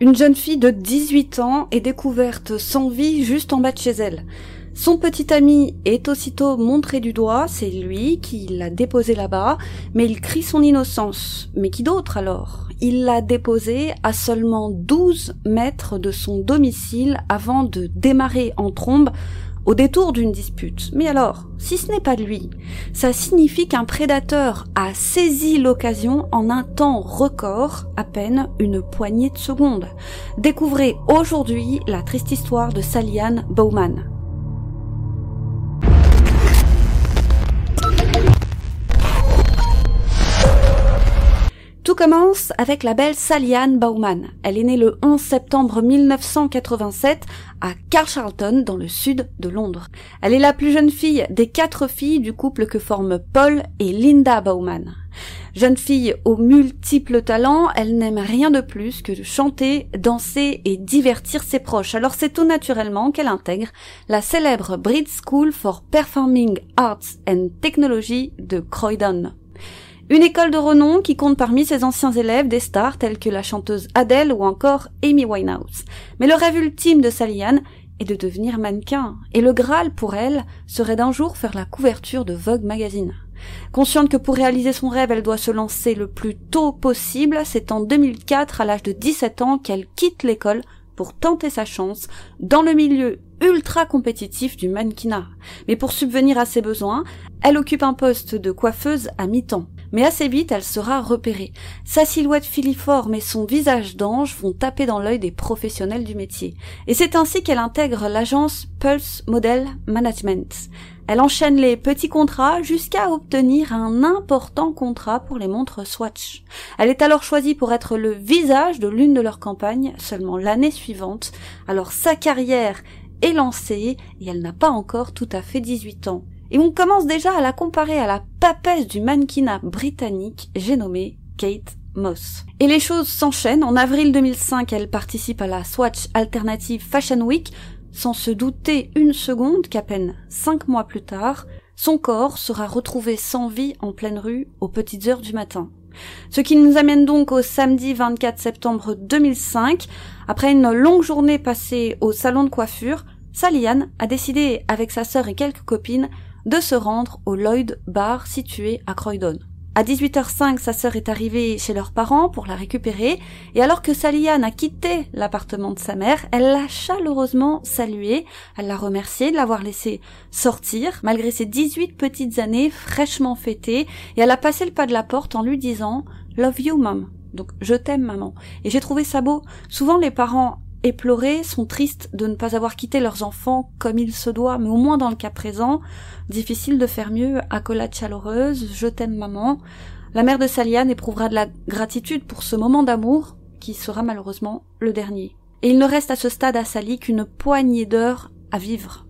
Une jeune fille de 18 ans est découverte sans vie juste en bas de chez elle. Son petit ami est aussitôt montré du doigt, c'est lui qui l'a déposé là-bas, mais il crie son innocence. Mais qui d'autre alors? Il l'a déposé à seulement 12 mètres de son domicile avant de démarrer en trombe au détour d'une dispute. Mais alors, si ce n'est pas de lui, ça signifie qu'un prédateur a saisi l'occasion en un temps record, à peine une poignée de secondes. Découvrez aujourd'hui la triste histoire de Salian Bowman. Tout commence avec la belle Saliane Bauman. Elle est née le 11 septembre 1987 à Carshalton, dans le sud de Londres. Elle est la plus jeune fille des quatre filles du couple que forment Paul et Linda Bauman. Jeune fille aux multiples talents, elle n'aime rien de plus que de chanter, danser et divertir ses proches. Alors c'est tout naturellement qu'elle intègre la célèbre Brit School for Performing Arts and Technology de Croydon. Une école de renom qui compte parmi ses anciens élèves des stars telles que la chanteuse Adele ou encore Amy Winehouse. Mais le rêve ultime de Saliane est de devenir mannequin, et le Graal pour elle serait d'un jour faire la couverture de Vogue magazine. Consciente que pour réaliser son rêve, elle doit se lancer le plus tôt possible, c'est en 2004, à l'âge de 17 ans, qu'elle quitte l'école pour tenter sa chance dans le milieu ultra compétitif du mannequinat. Mais pour subvenir à ses besoins, elle occupe un poste de coiffeuse à mi-temps mais assez vite elle sera repérée. Sa silhouette filiforme et son visage d'ange vont taper dans l'œil des professionnels du métier. Et c'est ainsi qu'elle intègre l'agence Pulse Model Management. Elle enchaîne les petits contrats jusqu'à obtenir un important contrat pour les montres Swatch. Elle est alors choisie pour être le visage de l'une de leurs campagnes seulement l'année suivante. Alors sa carrière est lancée et elle n'a pas encore tout à fait 18 ans et on commence déjà à la comparer à la papesse du mannequinat britannique, j'ai nommé Kate Moss. Et les choses s'enchaînent. En avril 2005, elle participe à la Swatch Alternative Fashion Week, sans se douter une seconde qu'à peine cinq mois plus tard, son corps sera retrouvé sans vie en pleine rue aux petites heures du matin. Ce qui nous amène donc au samedi 24 septembre 2005. Après une longue journée passée au salon de coiffure, Saliane a décidé, avec sa sœur et quelques copines, de se rendre au Lloyd Bar situé à Croydon. À 18h05, sa sœur est arrivée chez leurs parents pour la récupérer, et alors que Saliane a quitté l'appartement de sa mère, elle l'a chaleureusement saluée, elle l'a remercié de l'avoir laissé sortir, malgré ses 18 petites années fraîchement fêtées, et elle a passé le pas de la porte en lui disant « Love you, mom ». Donc, je t'aime, maman. Et j'ai trouvé ça beau. Souvent, les parents éplorés, sont tristes de ne pas avoir quitté leurs enfants comme il se doit, mais au moins dans le cas présent, difficile de faire mieux, accolade chaleureuse, je t'aime maman. La mère de Saliane éprouvera de la gratitude pour ce moment d'amour, qui sera malheureusement le dernier. Et il ne reste à ce stade à Sally qu'une poignée d'heures à vivre.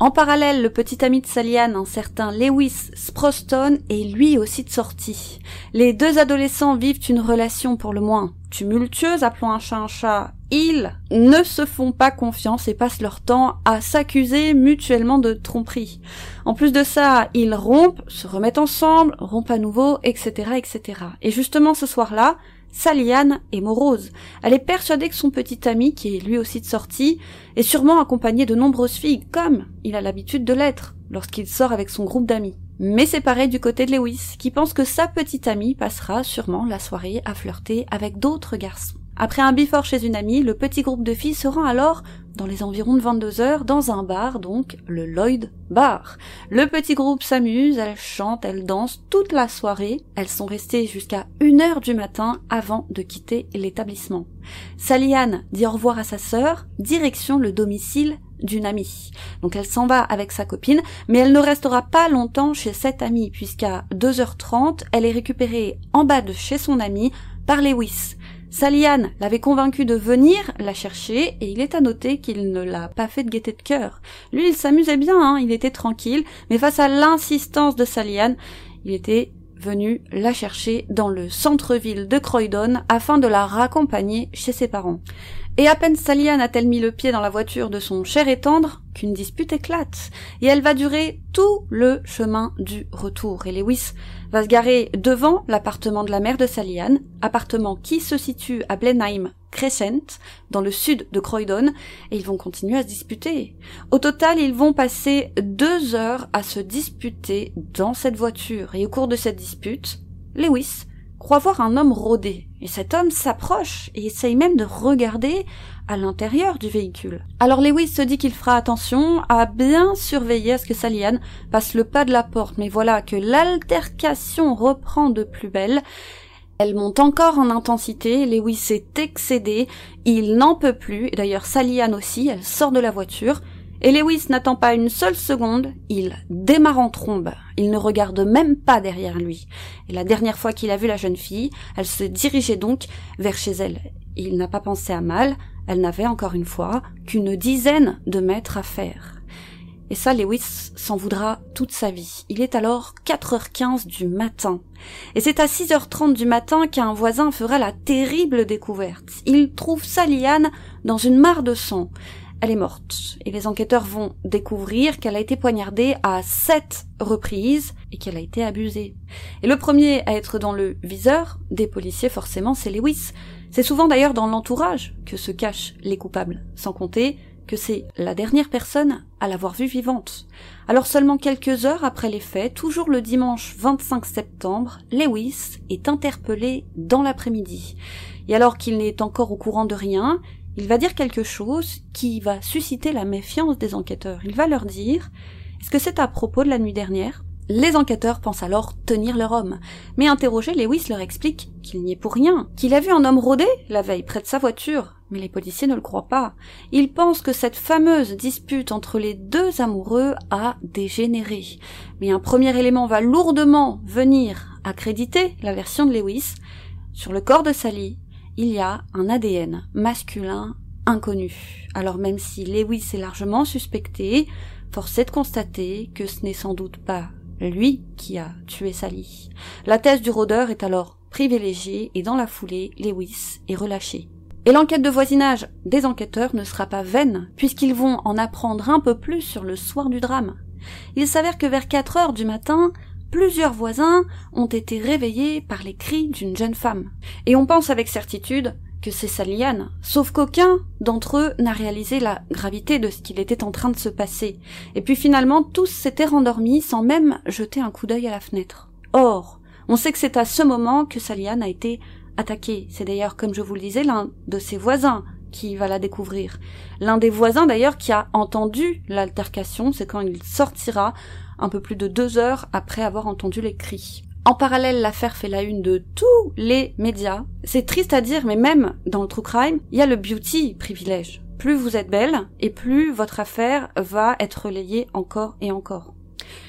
En parallèle, le petit ami de Saliane, un certain Lewis Sproston, est lui aussi de sortie. Les deux adolescents vivent une relation pour le moins tumultueuse, appelons un chat un chat. Ils ne se font pas confiance et passent leur temps à s'accuser mutuellement de tromperie. En plus de ça, ils rompent, se remettent ensemble, rompent à nouveau, etc., etc. Et justement ce soir-là, Saliane est morose. Elle est persuadée que son petit ami, qui est lui aussi de sortie, est sûrement accompagné de nombreuses filles, comme il a l'habitude de l'être lorsqu'il sort avec son groupe d'amis. Mais c'est pareil du côté de Lewis, qui pense que sa petite amie passera sûrement la soirée à flirter avec d'autres garçons. Après un bifort chez une amie, le petit groupe de filles se rend alors dans les environs de 22 heures dans un bar, donc le Lloyd Bar. Le petit groupe s'amuse, elles chantent, elles dansent toute la soirée. Elles sont restées jusqu'à une heure du matin avant de quitter l'établissement. Saliane dit au revoir à sa sœur, direction le domicile d'une amie. Donc elle s'en va avec sa copine, mais elle ne restera pas longtemps chez cette amie, puisqu'à 2h30, elle est récupérée en bas de chez son amie par Lewis. Saliane l'avait convaincu de venir la chercher et il est à noter qu'il ne l'a pas fait de gaieté de cœur. Lui, il s'amusait bien, hein, il était tranquille, mais face à l'insistance de Saliane, il était venu la chercher dans le centre-ville de Croydon afin de la raccompagner chez ses parents. Et à peine Saliane a-t-elle mis le pied dans la voiture de son cher et tendre qu'une dispute éclate, et elle va durer tout le chemin du retour. Et Lewis va se garer devant l'appartement de la mère de Saliane, appartement qui se situe à Blenheim Crescent, dans le sud de Croydon, et ils vont continuer à se disputer. Au total, ils vont passer deux heures à se disputer dans cette voiture, et au cours de cette dispute, Lewis croit voir un homme rôder, et cet homme s'approche et essaye même de regarder à l'intérieur du véhicule. Alors Lewis se dit qu'il fera attention à bien surveiller à ce que Salian passe le pas de la porte, mais voilà que l'altercation reprend de plus belle. Elle monte encore en intensité, Lewis est excédé, il n'en peut plus, d'ailleurs Salian aussi, elle sort de la voiture, et Lewis n'attend pas une seule seconde, il démarre en trombe. Il ne regarde même pas derrière lui. Et la dernière fois qu'il a vu la jeune fille, elle se dirigeait donc vers chez elle. Il n'a pas pensé à mal, elle n'avait encore une fois qu'une dizaine de mètres à faire. Et ça, Lewis s'en voudra toute sa vie. Il est alors 4h15 du matin. Et c'est à 6h30 du matin qu'un voisin fera la terrible découverte. Il trouve Saliane dans une mare de sang. Elle est morte. Et les enquêteurs vont découvrir qu'elle a été poignardée à sept reprises et qu'elle a été abusée. Et le premier à être dans le viseur des policiers, forcément, c'est Lewis. C'est souvent d'ailleurs dans l'entourage que se cachent les coupables, sans compter que c'est la dernière personne à l'avoir vue vivante. Alors seulement quelques heures après les faits, toujours le dimanche 25 septembre, Lewis est interpellé dans l'après-midi. Et alors qu'il n'est encore au courant de rien, il va dire quelque chose qui va susciter la méfiance des enquêteurs. Il va leur dire Est-ce que c'est à propos de la nuit dernière? Les enquêteurs pensent alors tenir leur homme, mais interrogé, Lewis leur explique qu'il n'y est pour rien, qu'il a vu un homme rôder la veille près de sa voiture, mais les policiers ne le croient pas. Ils pensent que cette fameuse dispute entre les deux amoureux a dégénéré. Mais un premier élément va lourdement venir accréditer la version de Lewis. Sur le corps de Sally, il y a un ADN masculin inconnu. Alors même si Lewis est largement suspecté, force est de constater que ce n'est sans doute pas lui qui a tué Sally. La thèse du rôdeur est alors privilégiée et dans la foulée, Lewis est relâché. Et l'enquête de voisinage des enquêteurs ne sera pas vaine, puisqu'ils vont en apprendre un peu plus sur le soir du drame. Il s'avère que vers 4 heures du matin, plusieurs voisins ont été réveillés par les cris d'une jeune femme. Et on pense avec certitude que c'est Saliane, sauf qu'aucun d'entre eux n'a réalisé la gravité de ce qu'il était en train de se passer. Et puis finalement, tous s'étaient rendormis sans même jeter un coup d'œil à la fenêtre. Or, on sait que c'est à ce moment que Saliane a été attaquée. C'est d'ailleurs, comme je vous le disais, l'un de ses voisins qui va la découvrir. L'un des voisins d'ailleurs qui a entendu l'altercation, c'est quand il sortira un peu plus de deux heures après avoir entendu les cris. En parallèle, l'affaire fait la une de tous les médias. C'est triste à dire, mais même dans le true crime, il y a le beauty privilège. Plus vous êtes belle, et plus votre affaire va être relayée encore et encore.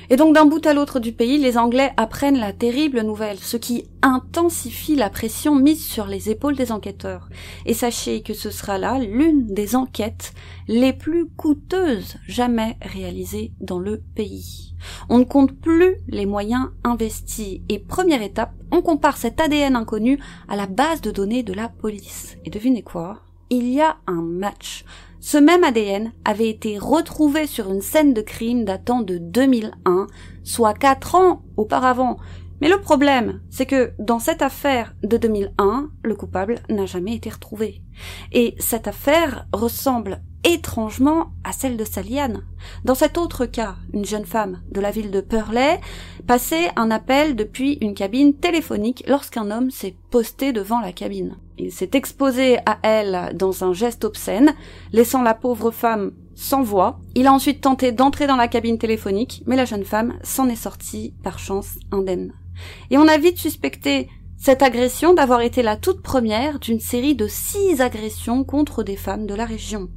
Et donc d'un bout à l'autre du pays, les Anglais apprennent la terrible nouvelle, ce qui intensifie la pression mise sur les épaules des enquêteurs. Et sachez que ce sera là l'une des enquêtes les plus coûteuses jamais réalisées dans le pays. On ne compte plus les moyens investis et première étape, on compare cet ADN inconnu à la base de données de la police. Et devinez quoi? Il y a un match ce même ADN avait été retrouvé sur une scène de crime datant de 2001, soit quatre ans auparavant. Mais le problème, c'est que dans cette affaire de 2001, le coupable n'a jamais été retrouvé. Et cette affaire ressemble étrangement à celle de Saliane. Dans cet autre cas, une jeune femme de la ville de Purley passait un appel depuis une cabine téléphonique lorsqu'un homme s'est posté devant la cabine. Il s'est exposé à elle dans un geste obscène, laissant la pauvre femme sans voix. Il a ensuite tenté d'entrer dans la cabine téléphonique, mais la jeune femme s'en est sortie par chance indemne. Et on a vite suspecté cette agression d'avoir été la toute première d'une série de six agressions contre des femmes de la région.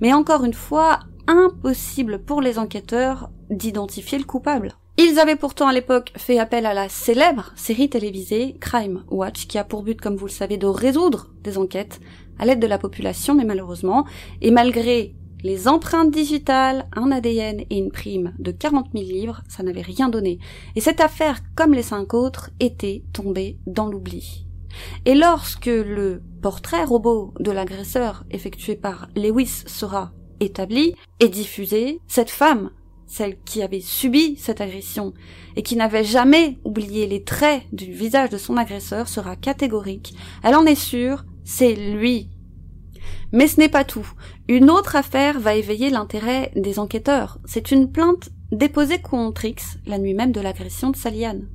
Mais encore une fois, impossible pour les enquêteurs d'identifier le coupable. Ils avaient pourtant à l'époque fait appel à la célèbre série télévisée Crime Watch qui a pour but, comme vous le savez, de résoudre des enquêtes à l'aide de la population, mais malheureusement, et malgré les empreintes digitales, un ADN et une prime de 40 000 livres, ça n'avait rien donné. Et cette affaire, comme les cinq autres, était tombée dans l'oubli. Et lorsque le portrait robot de l'agresseur effectué par Lewis sera établi et diffusé, cette femme, celle qui avait subi cette agression et qui n'avait jamais oublié les traits du visage de son agresseur, sera catégorique. Elle en est sûre, c'est lui Mais ce n'est pas tout. Une autre affaire va éveiller l'intérêt des enquêteurs. C'est une plainte déposée contre X la nuit même de l'agression de Saliane.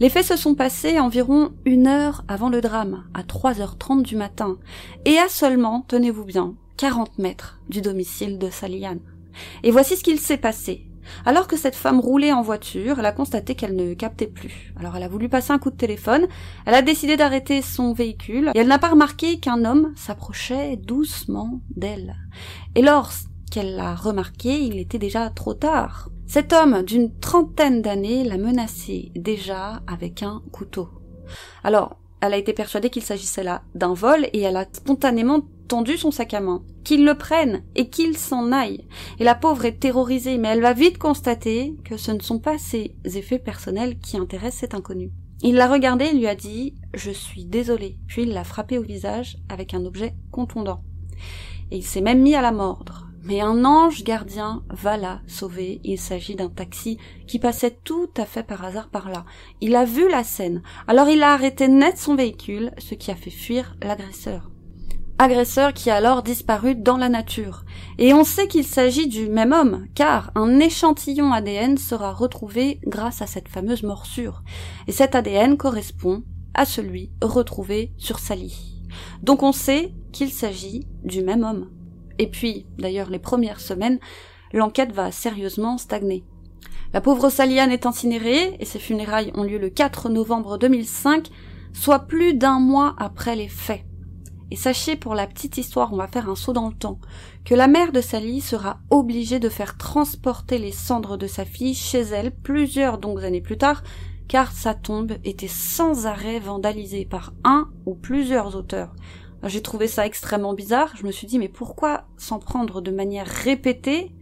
Les faits se sont passés environ une heure avant le drame, à 3h30 du matin, et à seulement, tenez-vous bien, 40 mètres du domicile de Saliane. Et voici ce qu'il s'est passé. Alors que cette femme roulait en voiture, elle a constaté qu'elle ne captait plus. Alors elle a voulu passer un coup de téléphone, elle a décidé d'arrêter son véhicule, et elle n'a pas remarqué qu'un homme s'approchait doucement d'elle. Et lorsqu'elle l'a remarqué, il était déjà trop tard. Cet homme d'une trentaine d'années l'a menacée déjà avec un couteau. Alors, elle a été persuadée qu'il s'agissait là d'un vol et elle a spontanément tendu son sac à main. Qu'il le prenne et qu'il s'en aille. Et la pauvre est terrorisée, mais elle va vite constater que ce ne sont pas ses effets personnels qui intéressent cet inconnu. Il l'a regardée et lui a dit Je suis désolé. Puis il l'a frappé au visage avec un objet contondant. Et il s'est même mis à la mordre. Mais un ange gardien va la sauver. Il s'agit d'un taxi qui passait tout à fait par hasard par là. Il a vu la scène. Alors il a arrêté net son véhicule, ce qui a fait fuir l'agresseur. Agresseur qui a alors disparu dans la nature. Et on sait qu'il s'agit du même homme, car un échantillon ADN sera retrouvé grâce à cette fameuse morsure. Et cet ADN correspond à celui retrouvé sur Sally. Donc on sait qu'il s'agit du même homme. Et puis, d'ailleurs, les premières semaines, l'enquête va sérieusement stagner. La pauvre Saliane est incinérée et ses funérailles ont lieu le 4 novembre 2005, soit plus d'un mois après les faits. Et sachez pour la petite histoire, on va faire un saut dans le temps, que la mère de Sally sera obligée de faire transporter les cendres de sa fille chez elle plusieurs donc années plus tard, car sa tombe était sans arrêt vandalisée par un ou plusieurs auteurs. J'ai trouvé ça extrêmement bizarre. Je me suis dit, mais pourquoi s'en prendre de manière répétée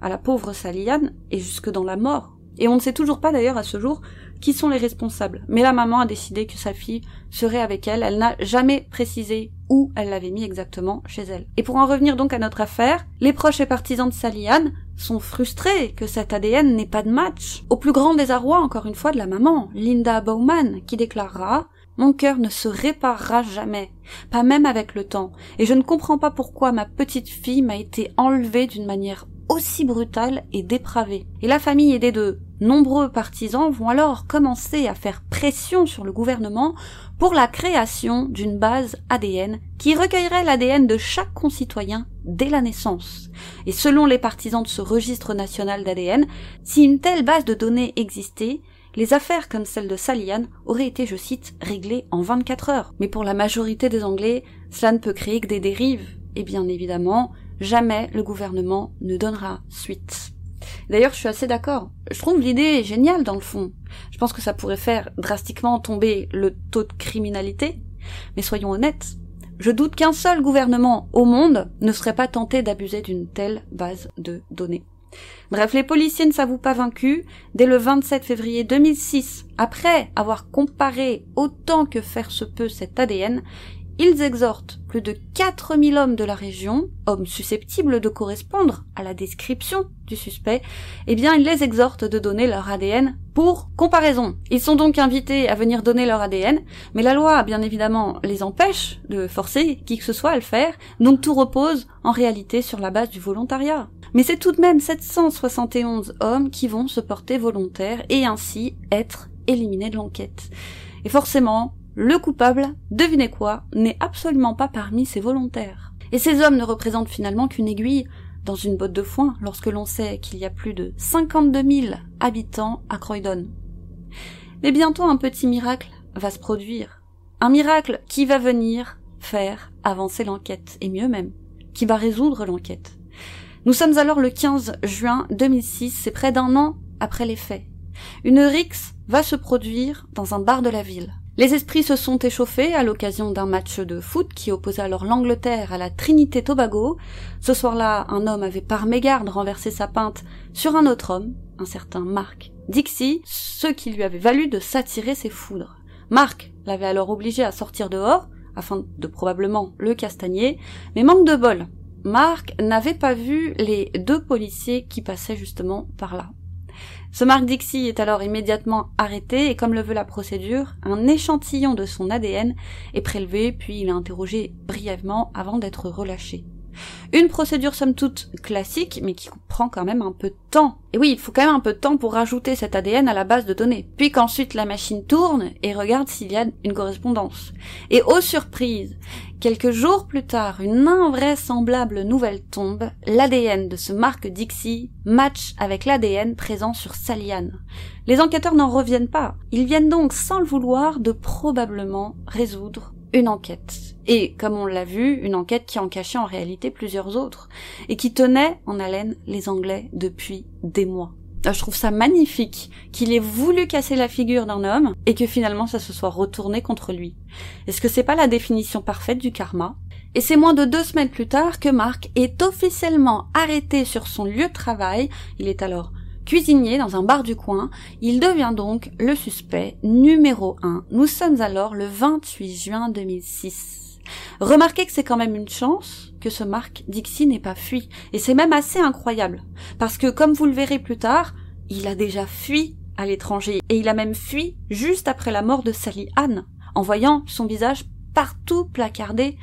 à la pauvre Saliane et jusque dans la mort? Et on ne sait toujours pas d'ailleurs à ce jour qui sont les responsables. Mais la maman a décidé que sa fille serait avec elle. Elle n'a jamais précisé où elle l'avait mis exactement chez elle. Et pour en revenir donc à notre affaire, les proches et partisans de Saliane sont frustrés que cet ADN n'ait pas de match. Au plus grand désarroi, encore une fois, de la maman, Linda Bowman, qui déclarera mon cœur ne se réparera jamais, pas même avec le temps, et je ne comprends pas pourquoi ma petite fille m'a été enlevée d'une manière aussi brutale et dépravée. Et la famille aidée de nombreux partisans vont alors commencer à faire pression sur le gouvernement pour la création d'une base ADN qui recueillerait l'ADN de chaque concitoyen dès la naissance. Et selon les partisans de ce registre national d'ADN, si une telle base de données existait, les affaires comme celle de Salian auraient été, je cite, réglées en 24 heures. Mais pour la majorité des Anglais, cela ne peut créer que des dérives. Et bien évidemment, jamais le gouvernement ne donnera suite. D'ailleurs, je suis assez d'accord. Je trouve l'idée géniale dans le fond. Je pense que ça pourrait faire drastiquement tomber le taux de criminalité. Mais soyons honnêtes, je doute qu'un seul gouvernement au monde ne serait pas tenté d'abuser d'une telle base de données. Bref, les policiers ne s'avouent pas vaincus. Dès le 27 février 2006, après avoir comparé autant que faire se peut cet ADN, ils exhortent plus de 4000 hommes de la région, hommes susceptibles de correspondre à la description du suspect, eh bien ils les exhortent de donner leur ADN pour comparaison. Ils sont donc invités à venir donner leur ADN, mais la loi bien évidemment les empêche de forcer qui que ce soit à le faire, donc tout repose en réalité sur la base du volontariat. Mais c'est tout de même 771 hommes qui vont se porter volontaires et ainsi être éliminés de l'enquête. Et forcément, le coupable, devinez quoi, n'est absolument pas parmi ces volontaires. Et ces hommes ne représentent finalement qu'une aiguille dans une botte de foin lorsque l'on sait qu'il y a plus de 52 000 habitants à Croydon. Mais bientôt un petit miracle va se produire. Un miracle qui va venir faire avancer l'enquête, et mieux même, qui va résoudre l'enquête. Nous sommes alors le 15 juin 2006, c'est près d'un an après les faits. Une rixe va se produire dans un bar de la ville. Les esprits se sont échauffés à l'occasion d'un match de foot qui opposait alors l'Angleterre à la Trinité Tobago. Ce soir-là, un homme avait par mégarde renversé sa pinte sur un autre homme, un certain Mark Dixie, ce qui lui avait valu de s'attirer ses foudres. Mark l'avait alors obligé à sortir dehors, afin de probablement le castagner, mais manque de bol. Mark n'avait pas vu les deux policiers qui passaient justement par là. Ce Mark Dixie est alors immédiatement arrêté et comme le veut la procédure, un échantillon de son ADN est prélevé puis il est interrogé brièvement avant d'être relâché. Une procédure somme toute classique, mais qui prend quand même un peu de temps. Et oui, il faut quand même un peu de temps pour rajouter cet ADN à la base de données. Puis qu'ensuite la machine tourne et regarde s'il y a une correspondance. Et aux surprises, quelques jours plus tard, une invraisemblable nouvelle tombe. L'ADN de ce Mark Dixie match avec l'ADN présent sur Salian. Les enquêteurs n'en reviennent pas. Ils viennent donc, sans le vouloir, de probablement résoudre une enquête. Et, comme on l'a vu, une enquête qui en cachait en réalité plusieurs autres, et qui tenait en haleine les Anglais depuis des mois. Ah, je trouve ça magnifique qu'il ait voulu casser la figure d'un homme et que finalement ça se soit retourné contre lui. Est-ce que c'est pas la définition parfaite du karma? Et c'est moins de deux semaines plus tard que Marc est officiellement arrêté sur son lieu de travail. Il est alors Cuisinier dans un bar du coin, il devient donc le suspect numéro 1. Nous sommes alors le 28 juin 2006. Remarquez que c'est quand même une chance que ce Marc Dixie n'ait pas fui. Et c'est même assez incroyable. Parce que, comme vous le verrez plus tard, il a déjà fui à l'étranger. Et il a même fui juste après la mort de Sally Anne, en voyant son visage partout placardé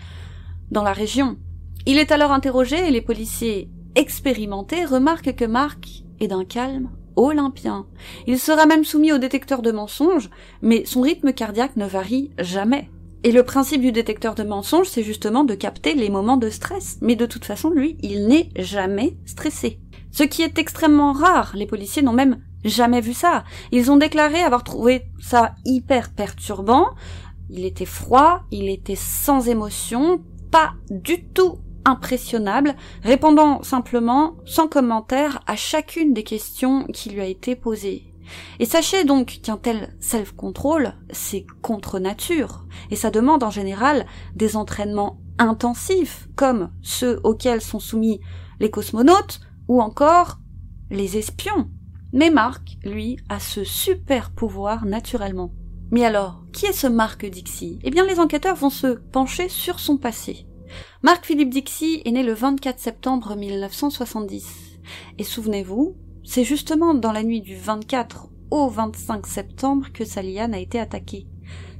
dans la région. Il est alors interrogé et les policiers expérimentés remarquent que Marc et d'un calme olympien. Il sera même soumis au détecteur de mensonges, mais son rythme cardiaque ne varie jamais. Et le principe du détecteur de mensonges, c'est justement de capter les moments de stress. Mais de toute façon, lui, il n'est jamais stressé. Ce qui est extrêmement rare. Les policiers n'ont même jamais vu ça. Ils ont déclaré avoir trouvé ça hyper perturbant. Il était froid, il était sans émotion, pas du tout impressionnable, répondant simplement, sans commentaire, à chacune des questions qui lui a été posées. Et sachez donc qu'un tel self-control, c'est contre nature, et ça demande en général des entraînements intensifs, comme ceux auxquels sont soumis les cosmonautes, ou encore les espions. Mais Marc, lui, a ce super pouvoir naturellement. Mais alors, qui est ce Marc Dixie Eh bien, les enquêteurs vont se pencher sur son passé. Marc Philippe Dixie est né le 24 septembre 1970. Et souvenez-vous, c'est justement dans la nuit du 24 au 25 septembre que Saliane a été attaqué.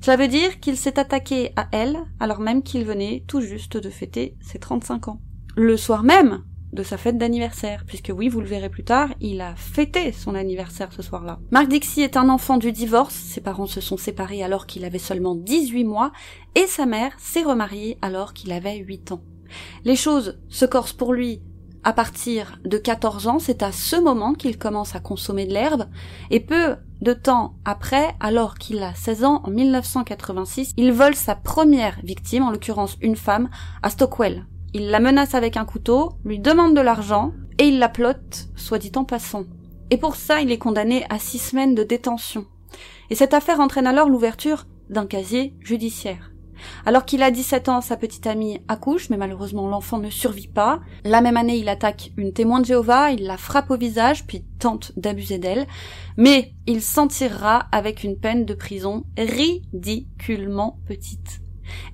Cela veut dire qu'il s'est attaqué à elle alors même qu'il venait tout juste de fêter ses 35 ans. Le soir même, de sa fête d'anniversaire, puisque oui, vous le verrez plus tard, il a fêté son anniversaire ce soir-là. Mark Dixie est un enfant du divorce, ses parents se sont séparés alors qu'il avait seulement 18 mois, et sa mère s'est remariée alors qu'il avait 8 ans. Les choses se corsent pour lui à partir de 14 ans, c'est à ce moment qu'il commence à consommer de l'herbe, et peu de temps après, alors qu'il a 16 ans, en 1986, il vole sa première victime, en l'occurrence une femme, à Stockwell, il la menace avec un couteau, lui demande de l'argent, et il la plotte, soit dit en passant. Et pour ça, il est condamné à six semaines de détention. Et cette affaire entraîne alors l'ouverture d'un casier judiciaire. Alors qu'il a 17 ans, sa petite amie accouche, mais malheureusement l'enfant ne survit pas. La même année, il attaque une témoin de Jéhovah, il la frappe au visage, puis tente d'abuser d'elle. Mais il s'en tirera avec une peine de prison ridiculement petite.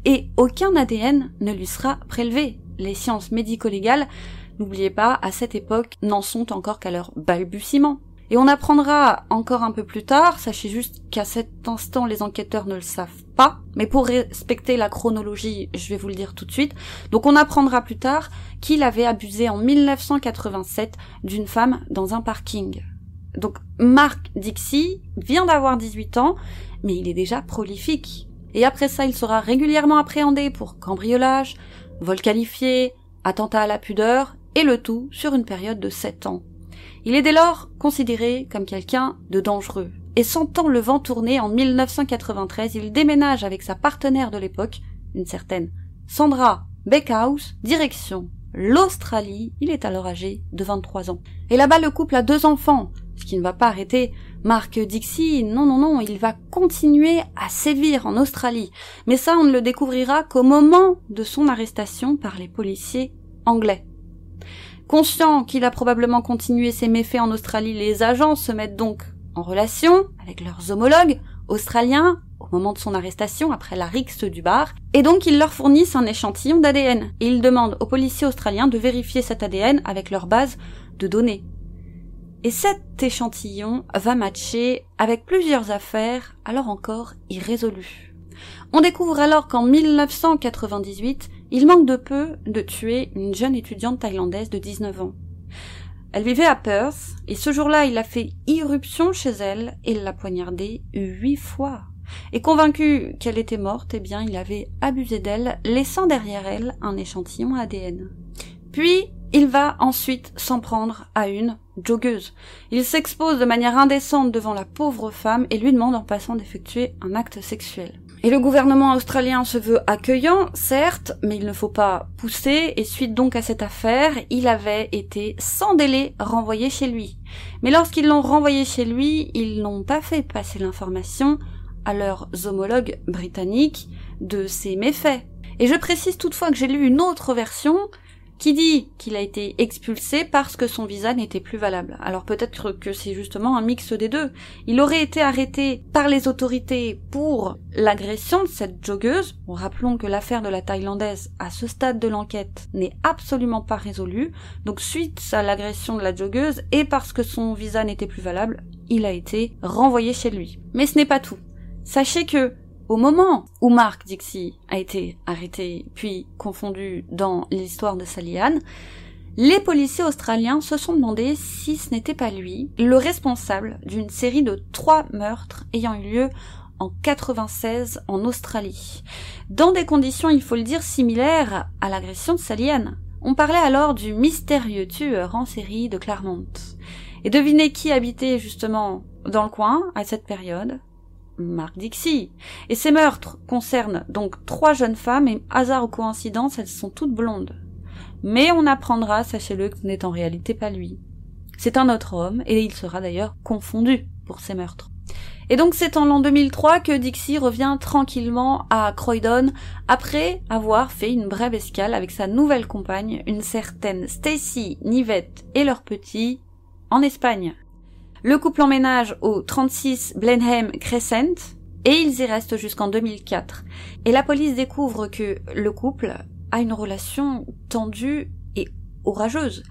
Et aucun ADN ne lui sera prélevé les sciences médico-légales, n'oubliez pas, à cette époque, n'en sont encore qu'à leur balbutiement. Et on apprendra encore un peu plus tard, sachez juste qu'à cet instant les enquêteurs ne le savent pas, mais pour respecter la chronologie, je vais vous le dire tout de suite. Donc on apprendra plus tard qu'il avait abusé en 1987 d'une femme dans un parking. Donc Mark Dixie vient d'avoir 18 ans, mais il est déjà prolifique. Et après ça, il sera régulièrement appréhendé pour cambriolage, vol qualifié, attentat à la pudeur, et le tout sur une période de sept ans. Il est dès lors considéré comme quelqu'un de dangereux. Et sentant le vent tourner en 1993, il déménage avec sa partenaire de l'époque, une certaine Sandra Beckhouse, direction l'Australie. Il est alors âgé de 23 ans. Et là-bas, le couple a deux enfants, ce qui ne va pas arrêter Mark Dixie, non, non, non, il va continuer à sévir en Australie. Mais ça, on ne le découvrira qu'au moment de son arrestation par les policiers anglais. Conscient qu'il a probablement continué ses méfaits en Australie, les agents se mettent donc en relation avec leurs homologues australiens au moment de son arrestation après la rixe du bar, et donc ils leur fournissent un échantillon d'ADN, ils demandent aux policiers australiens de vérifier cet ADN avec leur base de données. Et cet échantillon va matcher avec plusieurs affaires alors encore irrésolues. On découvre alors qu'en 1998, il manque de peu de tuer une jeune étudiante thaïlandaise de 19 ans. Elle vivait à Perth, et ce jour-là, il a fait irruption chez elle et l'a poignardée huit fois. Et convaincu qu'elle était morte, eh bien, il avait abusé d'elle, laissant derrière elle un échantillon ADN. Puis, il va ensuite s'en prendre à une joggeuse. Il s'expose de manière indécente devant la pauvre femme et lui demande en passant d'effectuer un acte sexuel. Et le gouvernement australien se veut accueillant, certes, mais il ne faut pas pousser, et suite donc à cette affaire, il avait été sans délai renvoyé chez lui. Mais lorsqu'ils l'ont renvoyé chez lui, ils n'ont pas fait passer l'information à leurs homologues britanniques de ses méfaits. Et je précise toutefois que j'ai lu une autre version qui dit qu'il a été expulsé parce que son visa n'était plus valable. Alors peut-être que c'est justement un mix des deux. Il aurait été arrêté par les autorités pour l'agression de cette joggeuse. rappelons que l'affaire de la Thaïlandaise, à ce stade de l'enquête, n'est absolument pas résolue. Donc suite à l'agression de la joggeuse et parce que son visa n'était plus valable, il a été renvoyé chez lui. Mais ce n'est pas tout. Sachez que au moment où Mark Dixie a été arrêté puis confondu dans l'histoire de Salian, les policiers australiens se sont demandé si ce n'était pas lui le responsable d'une série de trois meurtres ayant eu lieu en 96 en Australie, dans des conditions, il faut le dire, similaires à l'agression de Salian. On parlait alors du mystérieux tueur en série de Claremont. Et devinez qui habitait justement dans le coin à cette période? Mark Dixie. Et ces meurtres concernent donc trois jeunes femmes et hasard ou coïncidence, elles sont toutes blondes. Mais on apprendra, sachez-le, que ce n'est en réalité pas lui. C'est un autre homme, et il sera d'ailleurs confondu pour ces meurtres. Et donc c'est en l'an 2003 que Dixie revient tranquillement à Croydon après avoir fait une brève escale avec sa nouvelle compagne, une certaine Stacy, Nivette et leur petit, en Espagne. Le couple emménage au 36 Blenheim Crescent et ils y restent jusqu'en 2004. Et la police découvre que le couple a une relation tendue et orageuse.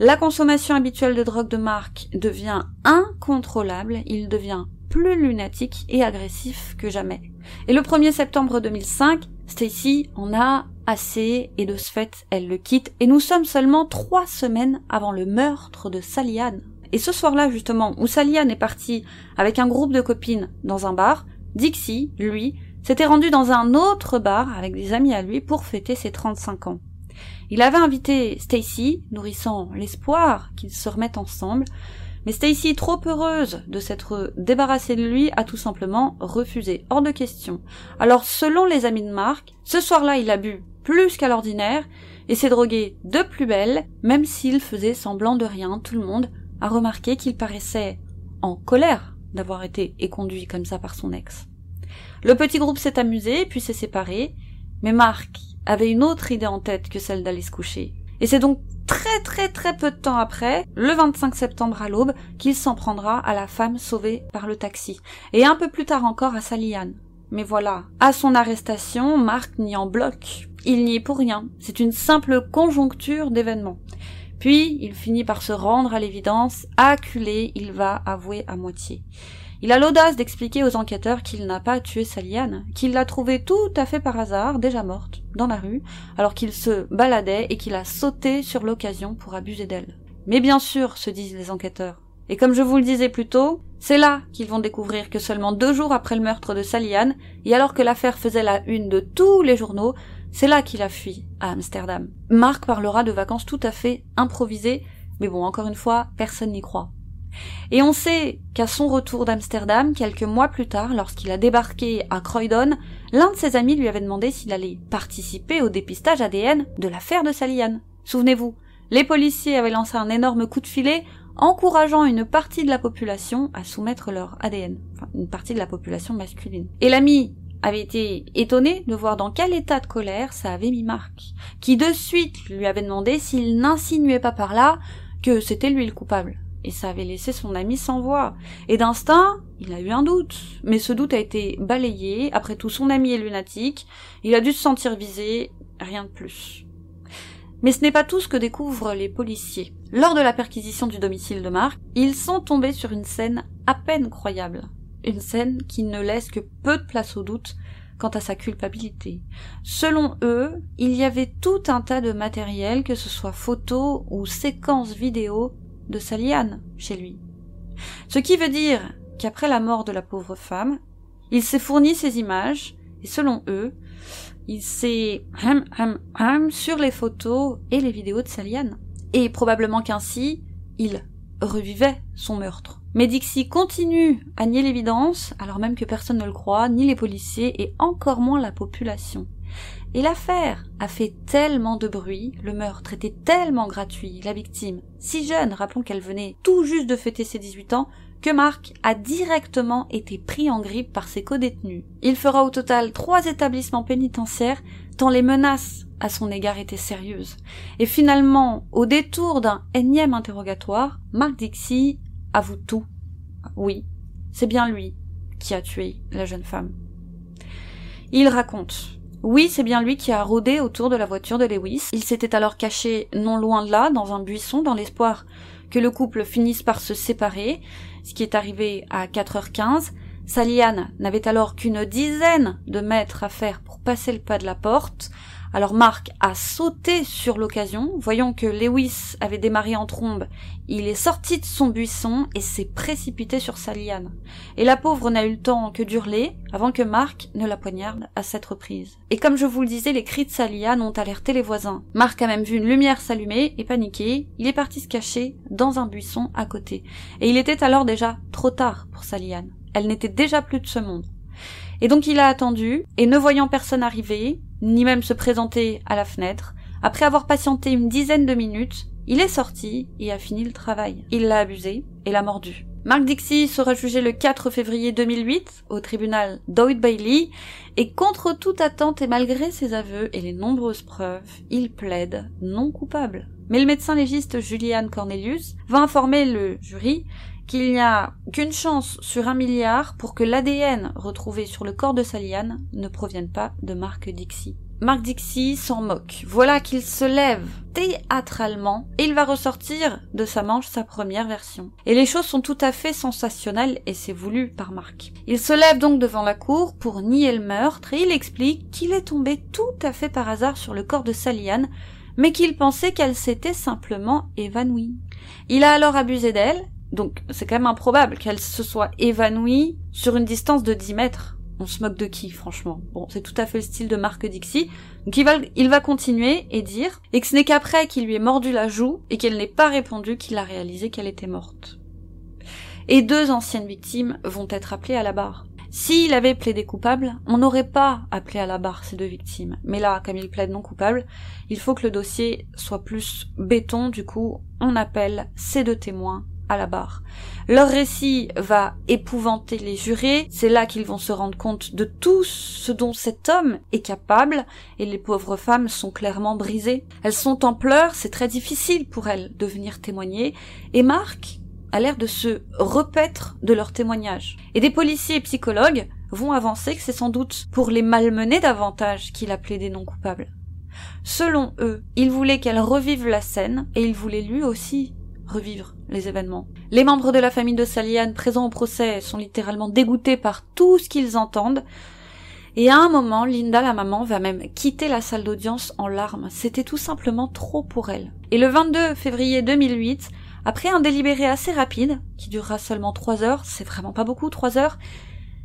La consommation habituelle de drogue de marque devient incontrôlable, il devient plus lunatique et agressif que jamais. Et le 1er septembre 2005, Stacy en a assez et de ce fait elle le quitte et nous sommes seulement trois semaines avant le meurtre de Saliane. Et ce soir-là, justement, où Salian est parti avec un groupe de copines dans un bar, Dixie, lui, s'était rendu dans un autre bar avec des amis à lui pour fêter ses 35 ans. Il avait invité Stacy, nourrissant l'espoir qu'ils se remettent ensemble, mais Stacy, trop heureuse de s'être débarrassée de lui, a tout simplement refusé, hors de question. Alors, selon les amis de Marc, ce soir-là, il a bu plus qu'à l'ordinaire et s'est drogué de plus belle, même s'il faisait semblant de rien, tout le monde a remarqué qu'il paraissait en colère d'avoir été éconduit comme ça par son ex. Le petit groupe s'est amusé, puis s'est séparé, mais Marc avait une autre idée en tête que celle d'aller se coucher. Et c'est donc très très très peu de temps après, le 25 septembre à l'aube, qu'il s'en prendra à la femme sauvée par le taxi, et un peu plus tard encore à Saliane. Mais voilà, à son arrestation, Marc n'y en bloque. Il n'y est pour rien. C'est une simple conjoncture d'événements. Puis, il finit par se rendre à l'évidence, acculé, il va avouer à moitié. Il a l'audace d'expliquer aux enquêteurs qu'il n'a pas tué Saliane, qu'il l'a trouvée tout à fait par hasard, déjà morte, dans la rue, alors qu'il se baladait et qu'il a sauté sur l'occasion pour abuser d'elle. Mais bien sûr, se disent les enquêteurs. Et comme je vous le disais plus tôt, c'est là qu'ils vont découvrir que seulement deux jours après le meurtre de Saliane, et alors que l'affaire faisait la une de tous les journaux, c'est là qu'il a fui, à Amsterdam. Marc parlera de vacances tout à fait improvisées, mais bon, encore une fois, personne n'y croit. Et on sait qu'à son retour d'Amsterdam, quelques mois plus tard, lorsqu'il a débarqué à Croydon, l'un de ses amis lui avait demandé s'il allait participer au dépistage ADN de l'affaire de Salian. Souvenez-vous, les policiers avaient lancé un énorme coup de filet encourageant une partie de la population à soumettre leur ADN, enfin une partie de la population masculine. Et l'ami avait été étonné de voir dans quel état de colère ça avait mis Marc, qui de suite lui avait demandé s'il n'insinuait pas par là que c'était lui le coupable. Et ça avait laissé son ami sans voix. Et d'instinct, il a eu un doute. Mais ce doute a été balayé. Après tout, son ami est lunatique. Il a dû se sentir visé. Rien de plus. Mais ce n'est pas tout ce que découvrent les policiers. Lors de la perquisition du domicile de Marc, ils sont tombés sur une scène à peine croyable. Une scène qui ne laisse que peu de place au doute quant à sa culpabilité. Selon eux, il y avait tout un tas de matériel, que ce soit photos ou séquences vidéo, de Saliane chez lui. Ce qui veut dire qu'après la mort de la pauvre femme, il s'est fourni ces images, et selon eux, il s'est hum, hum, hum sur les photos et les vidéos de Saliane. Et probablement qu'ainsi, il revivait son meurtre. Mais Dixie continue à nier l'évidence, alors même que personne ne le croit, ni les policiers, et encore moins la population. Et l'affaire a fait tellement de bruit, le meurtre était tellement gratuit, la victime, si jeune, rappelons qu'elle venait tout juste de fêter ses 18 ans, que Marc a directement été pris en grippe par ses codétenus. Il fera au total trois établissements pénitentiaires, tant les menaces à son égard étaient sérieuses. Et finalement, au détour d'un énième interrogatoire, Marc Dixie avoue tout. Oui, c'est bien lui qui a tué la jeune femme. Il raconte. Oui, c'est bien lui qui a rôdé autour de la voiture de Lewis. Il s'était alors caché non loin de là, dans un buisson, dans l'espoir que le couple finisse par se séparer, ce qui est arrivé à 4h15. Saliane n'avait alors qu'une dizaine de mètres à faire pour passer le pas de la porte. Alors Marc a sauté sur l'occasion, voyant que Lewis avait démarré en trombe. Il est sorti de son buisson et s'est précipité sur Saliane. Et la pauvre n'a eu le temps que d'hurler avant que Marc ne la poignarde à cette reprise. Et comme je vous le disais, les cris de Saliane ont alerté les voisins. Marc a même vu une lumière s'allumer et paniqué, il est parti se cacher dans un buisson à côté. Et il était alors déjà trop tard pour Saliane. Elle n'était déjà plus de ce monde. Et donc il a attendu, et ne voyant personne arriver, ni même se présenter à la fenêtre, après avoir patienté une dizaine de minutes, il est sorti et a fini le travail. Il l'a abusé et l'a mordu. Mark Dixie sera jugé le 4 février 2008 au tribunal d'Oid Bailey et contre toute attente et malgré ses aveux et les nombreuses preuves, il plaide non coupable. Mais le médecin légiste Julian Cornelius va informer le jury qu'il n'y a qu'une chance sur un milliard pour que l'ADN retrouvé sur le corps de Saliane ne provienne pas de Marc Dixie. Marc Dixie s'en moque. Voilà qu'il se lève théâtralement et il va ressortir de sa manche sa première version. Et les choses sont tout à fait sensationnelles et c'est voulu par Marc. Il se lève donc devant la cour pour nier le meurtre et il explique qu'il est tombé tout à fait par hasard sur le corps de Saliane mais qu'il pensait qu'elle s'était simplement évanouie. Il a alors abusé d'elle donc c'est quand même improbable qu'elle se soit évanouie sur une distance de 10 mètres. On se moque de qui, franchement? Bon, c'est tout à fait le style de Marc Dixie. Donc il va, il va continuer et dire, et que ce n'est qu'après qu'il lui ait mordu la joue et qu'elle n'ait pas répondu qu'il a réalisé qu'elle était morte. Et deux anciennes victimes vont être appelées à la barre. S'il avait plaidé coupable, on n'aurait pas appelé à la barre ces deux victimes. Mais là, comme il plaide non coupable, il faut que le dossier soit plus béton, du coup, on appelle ces deux témoins barre. Leur récit va épouvanter les jurés, c'est là qu'ils vont se rendre compte de tout ce dont cet homme est capable, et les pauvres femmes sont clairement brisées. Elles sont en pleurs, c'est très difficile pour elles de venir témoigner, et Marc a l'air de se repaître de leur témoignage. Et des policiers et psychologues vont avancer que c'est sans doute pour les malmener davantage qu'il a plaidé non coupable. Selon eux, il voulait qu'elle revive la scène, et il voulait lui aussi revivre les événements. Les membres de la famille de Saliane présents au procès sont littéralement dégoûtés par tout ce qu'ils entendent. Et à un moment, Linda, la maman, va même quitter la salle d'audience en larmes. C'était tout simplement trop pour elle. Et le 22 février 2008, après un délibéré assez rapide, qui durera seulement trois heures, c'est vraiment pas beaucoup, trois heures,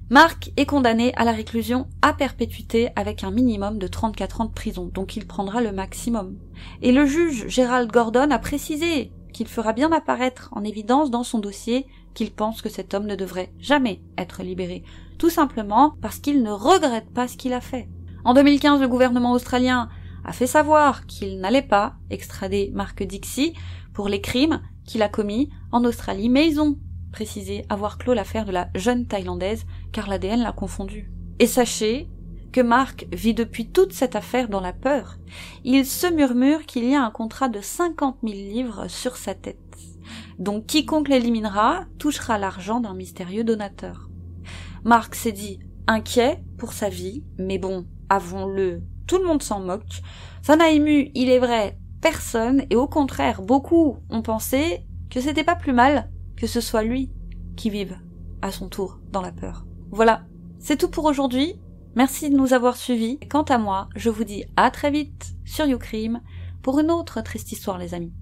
Marc est condamné à la réclusion à perpétuité avec un minimum de 34 ans de prison, donc il prendra le maximum. Et le juge Gérald Gordon a précisé fera bien apparaître en évidence dans son dossier qu'il pense que cet homme ne devrait jamais être libéré, tout simplement parce qu'il ne regrette pas ce qu'il a fait. En 2015, le gouvernement australien a fait savoir qu'il n'allait pas extrader Mark Dixie pour les crimes qu'il a commis en Australie, mais ils ont précisé avoir clos l'affaire de la jeune Thaïlandaise car l'ADN l'a confondu. Et sachez que Marc vit depuis toute cette affaire dans la peur. Il se murmure qu'il y a un contrat de cinquante mille livres sur sa tête. Donc quiconque l'éliminera touchera l'argent d'un mystérieux donateur. Marc s'est dit inquiet pour sa vie, mais bon, avouons-le, tout le monde s'en moque. Ça n'a ému, il est vrai, personne, et au contraire, beaucoup ont pensé que c'était pas plus mal que ce soit lui qui vive à son tour dans la peur. Voilà, c'est tout pour aujourd'hui. Merci de nous avoir suivis. Quant à moi, je vous dis à très vite sur YouCrime pour une autre triste histoire les amis.